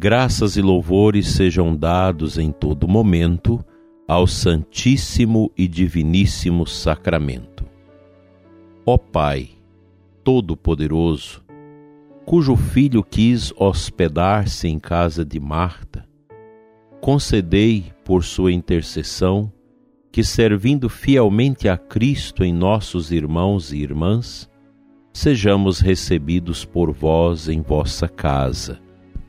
Graças e louvores sejam dados em todo momento ao Santíssimo e Diviníssimo Sacramento. Ó Pai, Todo-Poderoso, cujo Filho quis hospedar-se em casa de Marta, concedei, por sua intercessão, que, servindo fielmente a Cristo em nossos irmãos e irmãs, sejamos recebidos por vós em vossa casa.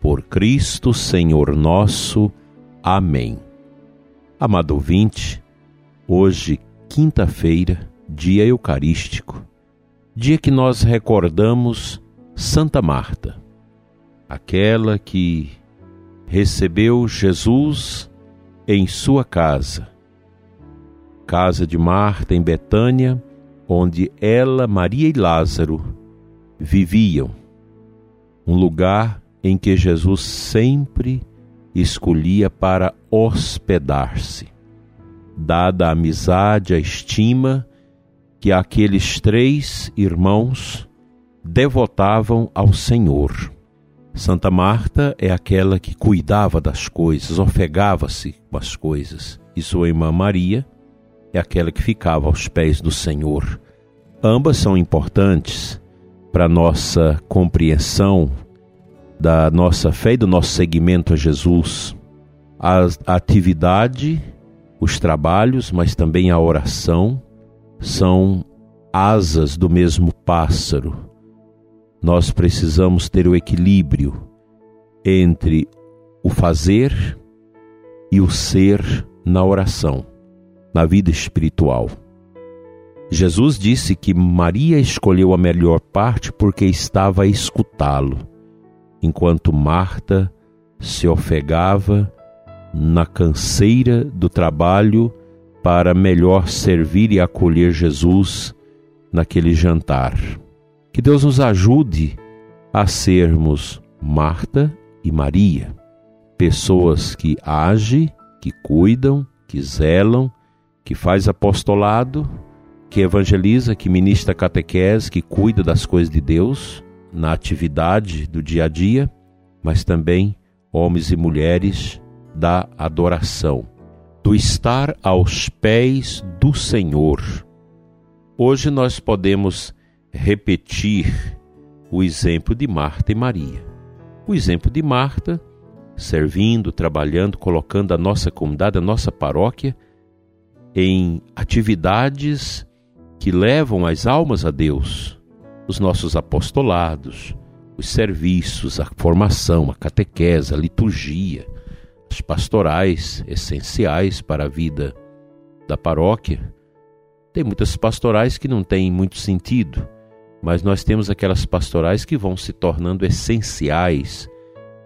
Por Cristo, Senhor nosso. Amém. Amado ouvinte, hoje, quinta-feira, dia eucarístico, dia que nós recordamos Santa Marta, aquela que recebeu Jesus em sua casa casa de Marta em Betânia, onde ela, Maria e Lázaro viviam. Um lugar em que Jesus sempre escolhia para hospedar-se, dada a amizade, a estima que aqueles três irmãos devotavam ao Senhor. Santa Marta é aquela que cuidava das coisas, ofegava-se com as coisas, e sua irmã Maria é aquela que ficava aos pés do Senhor. Ambas são importantes para nossa compreensão da nossa fé e do nosso seguimento a Jesus. A atividade, os trabalhos, mas também a oração são asas do mesmo pássaro. Nós precisamos ter o equilíbrio entre o fazer e o ser na oração na vida espiritual. Jesus disse que Maria escolheu a melhor parte porque estava a escutá-lo, enquanto Marta se ofegava na canseira do trabalho para melhor servir e acolher Jesus naquele jantar. Que Deus nos ajude a sermos Marta e Maria, pessoas que agem, que cuidam, que zelam que faz apostolado, que evangeliza, que ministra catequese, que cuida das coisas de Deus na atividade do dia a dia, mas também homens e mulheres da adoração, do estar aos pés do Senhor. Hoje nós podemos repetir o exemplo de Marta e Maria. O exemplo de Marta, servindo, trabalhando, colocando a nossa comunidade, a nossa paróquia em atividades que levam as almas a Deus, os nossos apostolados, os serviços, a formação, a catequese, a liturgia, as pastorais essenciais para a vida da paróquia. Tem muitas pastorais que não têm muito sentido, mas nós temos aquelas pastorais que vão se tornando essenciais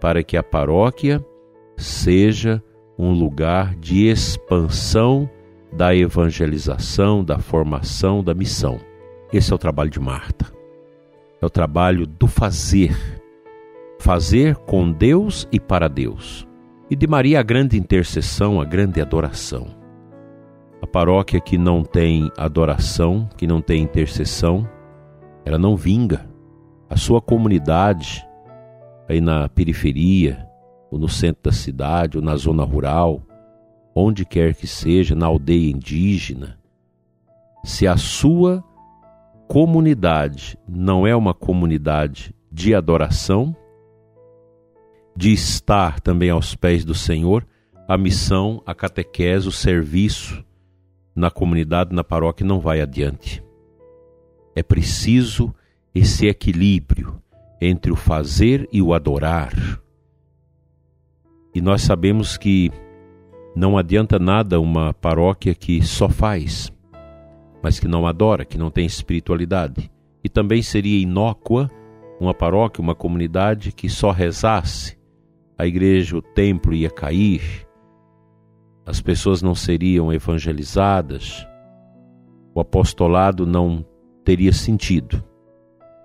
para que a paróquia seja um lugar de expansão da evangelização, da formação, da missão. Esse é o trabalho de Marta. É o trabalho do fazer. Fazer com Deus e para Deus. E de Maria a grande intercessão, a grande adoração. A paróquia que não tem adoração, que não tem intercessão, ela não vinga. A sua comunidade, aí na periferia, ou no centro da cidade, ou na zona rural, onde quer que seja, na aldeia indígena, se a sua comunidade não é uma comunidade de adoração, de estar também aos pés do Senhor, a missão, a catequese, o serviço na comunidade, na paróquia não vai adiante. É preciso esse equilíbrio entre o fazer e o adorar. E nós sabemos que não adianta nada uma paróquia que só faz, mas que não adora, que não tem espiritualidade. E também seria inócua uma paróquia, uma comunidade que só rezasse, a igreja, o templo ia cair, as pessoas não seriam evangelizadas, o apostolado não teria sentido.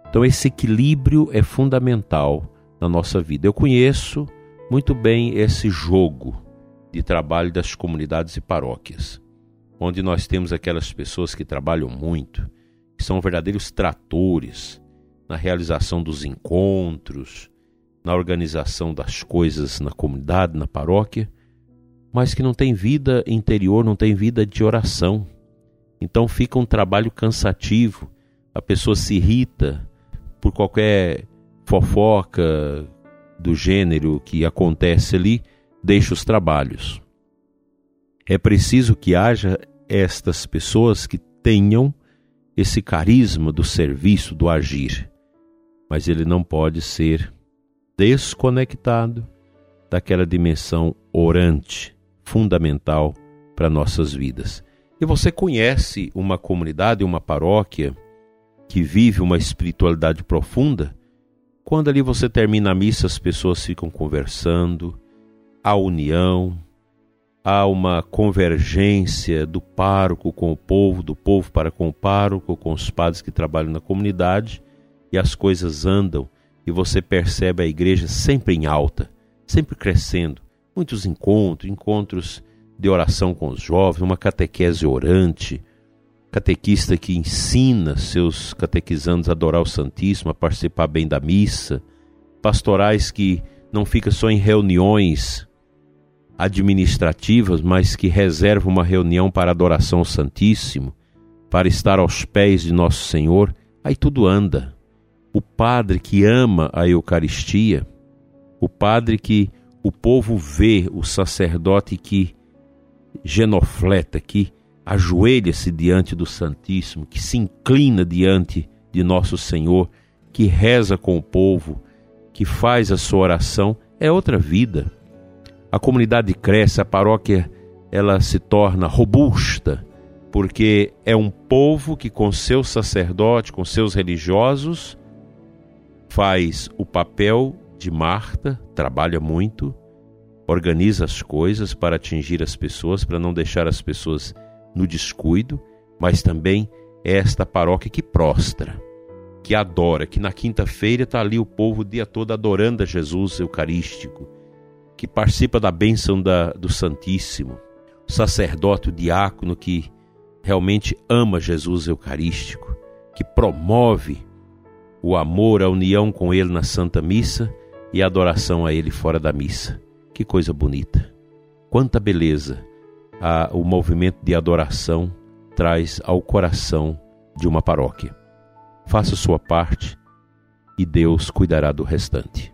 Então, esse equilíbrio é fundamental na nossa vida. Eu conheço muito bem esse jogo de trabalho das comunidades e paróquias, onde nós temos aquelas pessoas que trabalham muito, que são verdadeiros tratores na realização dos encontros, na organização das coisas na comunidade, na paróquia, mas que não tem vida interior, não tem vida de oração. Então fica um trabalho cansativo, a pessoa se irrita por qualquer fofoca do gênero que acontece ali, deixa os trabalhos. É preciso que haja estas pessoas que tenham esse carisma do serviço, do agir, mas ele não pode ser desconectado daquela dimensão orante, fundamental para nossas vidas. E você conhece uma comunidade, uma paróquia que vive uma espiritualidade profunda? Quando ali você termina a missa, as pessoas ficam conversando, há união, há uma convergência do pároco com o povo, do povo para com o pároco, com os padres que trabalham na comunidade, e as coisas andam e você percebe a igreja sempre em alta, sempre crescendo. Muitos encontros, encontros de oração com os jovens, uma catequese orante, catequista que ensina seus catequizandos a adorar o Santíssimo, a participar bem da missa, pastorais que não fica só em reuniões administrativas, mas que reserva uma reunião para adoração ao Santíssimo, para estar aos pés de nosso Senhor, aí tudo anda o padre que ama a Eucaristia, o padre que o povo vê, o sacerdote que genofleta, que ajoelha-se diante do Santíssimo, que se inclina diante de nosso Senhor, que reza com o povo, que faz a sua oração, é outra vida. A comunidade cresce, a paróquia ela se torna robusta, porque é um povo que com seu sacerdote, com seus religiosos, faz o papel de Marta, trabalha muito, organiza as coisas para atingir as pessoas, para não deixar as pessoas no descuido, mas também é esta paróquia que prostra, que adora, que na quinta-feira está ali o povo o dia todo adorando a Jesus Eucarístico, que participa da bênção da, do Santíssimo, o sacerdote, o diácono que realmente ama Jesus Eucarístico, que promove o amor, a união com Ele na Santa Missa e a adoração a Ele fora da missa. Que coisa bonita! Quanta beleza a, o movimento de adoração traz ao coração de uma paróquia. Faça sua parte e Deus cuidará do restante.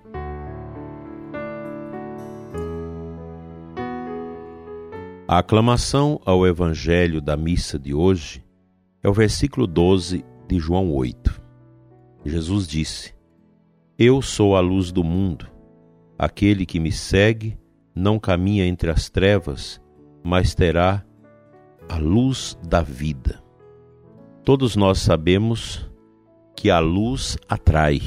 A aclamação ao Evangelho da missa de hoje é o versículo 12 de João 8. Jesus disse: Eu sou a luz do mundo. Aquele que me segue não caminha entre as trevas, mas terá a luz da vida. Todos nós sabemos que a luz atrai.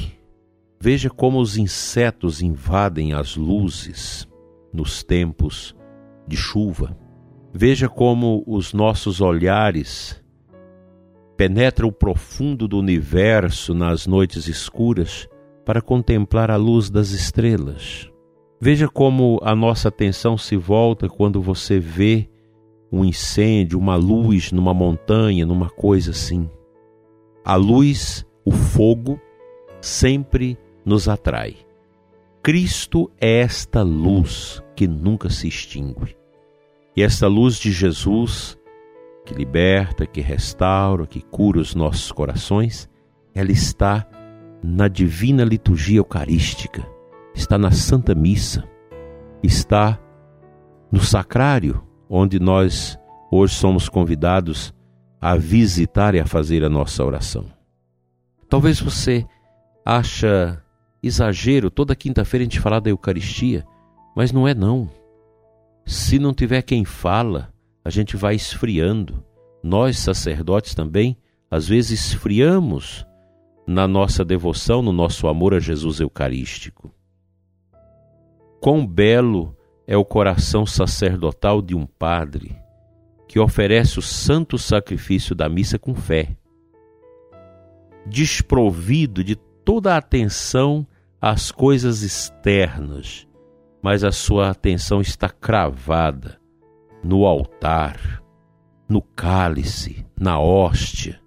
Veja como os insetos invadem as luzes nos tempos de chuva. Veja como os nossos olhares penetra o profundo do universo nas noites escuras para contemplar a luz das estrelas. Veja como a nossa atenção se volta quando você vê um incêndio, uma luz numa montanha, numa coisa assim. A luz, o fogo, sempre nos atrai. Cristo é esta luz que nunca se extingue. E esta luz de Jesus que liberta, que restaura, que cura os nossos corações, ela está na divina liturgia eucarística, está na Santa Missa, está no sacrário, onde nós hoje somos convidados a visitar e a fazer a nossa oração. Talvez você acha exagero toda quinta-feira a gente falar da Eucaristia, mas não é não. Se não tiver quem fala, a gente vai esfriando. Nós, sacerdotes, também, às vezes esfriamos na nossa devoção, no nosso amor a Jesus Eucarístico. Quão belo é o coração sacerdotal de um padre que oferece o santo sacrifício da missa com fé, desprovido de toda a atenção às coisas externas, mas a sua atenção está cravada no altar, no cálice, na hóstia,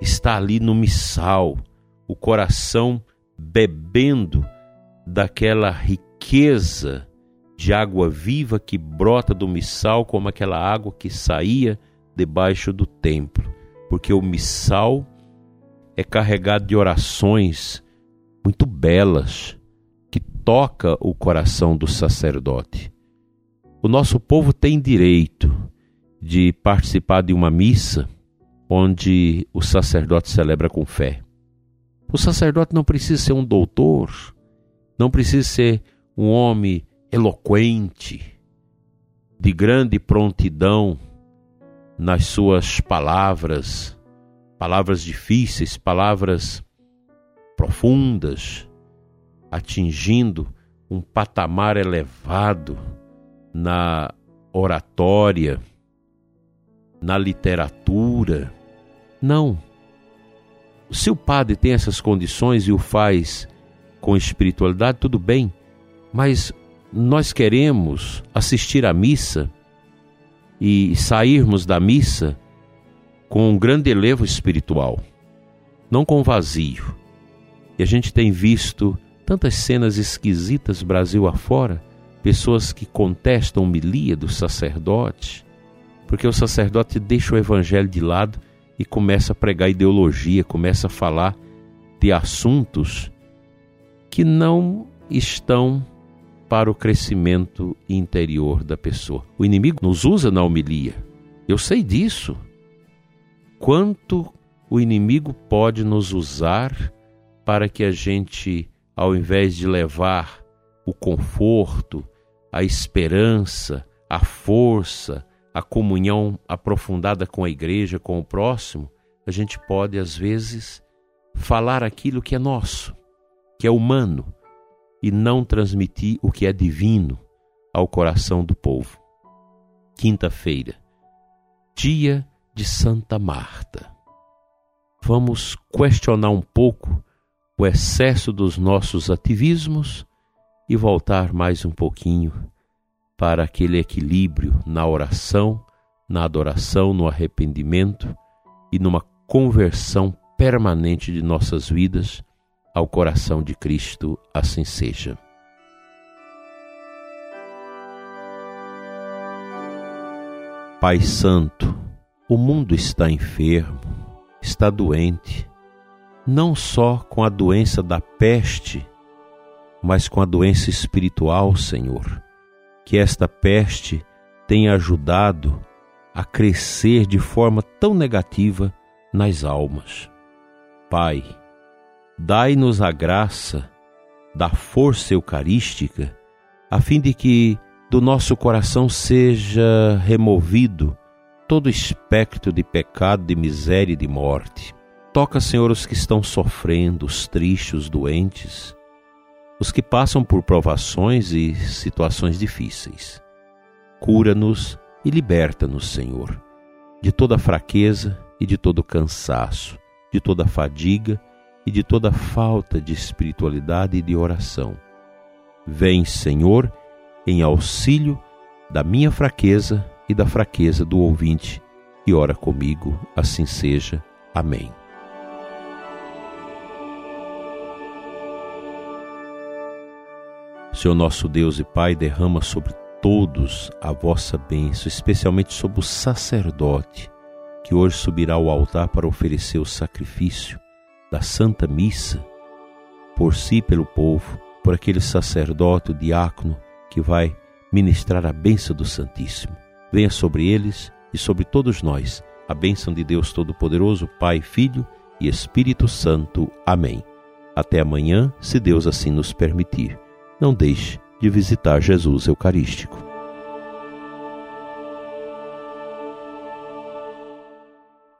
está ali no missal, o coração bebendo daquela riqueza de água viva que brota do missal, como aquela água que saía debaixo do templo, porque o missal é carregado de orações muito belas toca o coração do sacerdote. O nosso povo tem direito de participar de uma missa onde o sacerdote celebra com fé. O sacerdote não precisa ser um doutor, não precisa ser um homem eloquente, de grande prontidão nas suas palavras, palavras difíceis, palavras profundas, atingindo um patamar elevado na oratória, na literatura. Não. Se o padre tem essas condições e o faz com espiritualidade, tudo bem, mas nós queremos assistir à missa e sairmos da missa com um grande elevo espiritual, não com vazio. E a gente tem visto tantas cenas esquisitas Brasil afora, pessoas que contestam homilia do sacerdote, porque o sacerdote deixa o evangelho de lado e começa a pregar ideologia, começa a falar de assuntos que não estão para o crescimento interior da pessoa. O inimigo nos usa na homilia. Eu sei disso. Quanto o inimigo pode nos usar para que a gente, ao invés de levar o conforto, a esperança, a força, a comunhão aprofundada com a igreja, com o próximo, a gente pode, às vezes, falar aquilo que é nosso, que é humano, e não transmitir o que é divino ao coração do povo. Quinta-feira, dia de Santa Marta. Vamos questionar um pouco o excesso dos nossos ativismos e voltar mais um pouquinho para aquele equilíbrio na oração, na adoração, no arrependimento e numa conversão permanente de nossas vidas ao coração de Cristo, assim seja. Pai Santo, o mundo está enfermo, está doente, não só com a doença da peste, mas com a doença espiritual, Senhor, que esta peste tem ajudado a crescer de forma tão negativa nas almas. Pai, dai-nos a graça da força eucarística, a fim de que do nosso coração seja removido todo espectro de pecado, de miséria e de morte. Toca, Senhor, os que estão sofrendo, os tristes, os doentes, os que passam por provações e situações difíceis. Cura-nos e liberta-nos, Senhor, de toda fraqueza e de todo cansaço, de toda fadiga e de toda falta de espiritualidade e de oração. Vem, Senhor, em auxílio da minha fraqueza e da fraqueza do ouvinte, e ora comigo, assim seja. Amém. Senhor nosso Deus e Pai, derrama sobre todos a vossa bênção, especialmente sobre o sacerdote que hoje subirá ao altar para oferecer o sacrifício da Santa Missa, por si pelo povo, por aquele sacerdote, o diácono, que vai ministrar a bênção do Santíssimo. Venha sobre eles e sobre todos nós a bênção de Deus Todo-Poderoso, Pai, Filho e Espírito Santo. Amém. Até amanhã, se Deus assim nos permitir. Não deixe de visitar Jesus Eucarístico.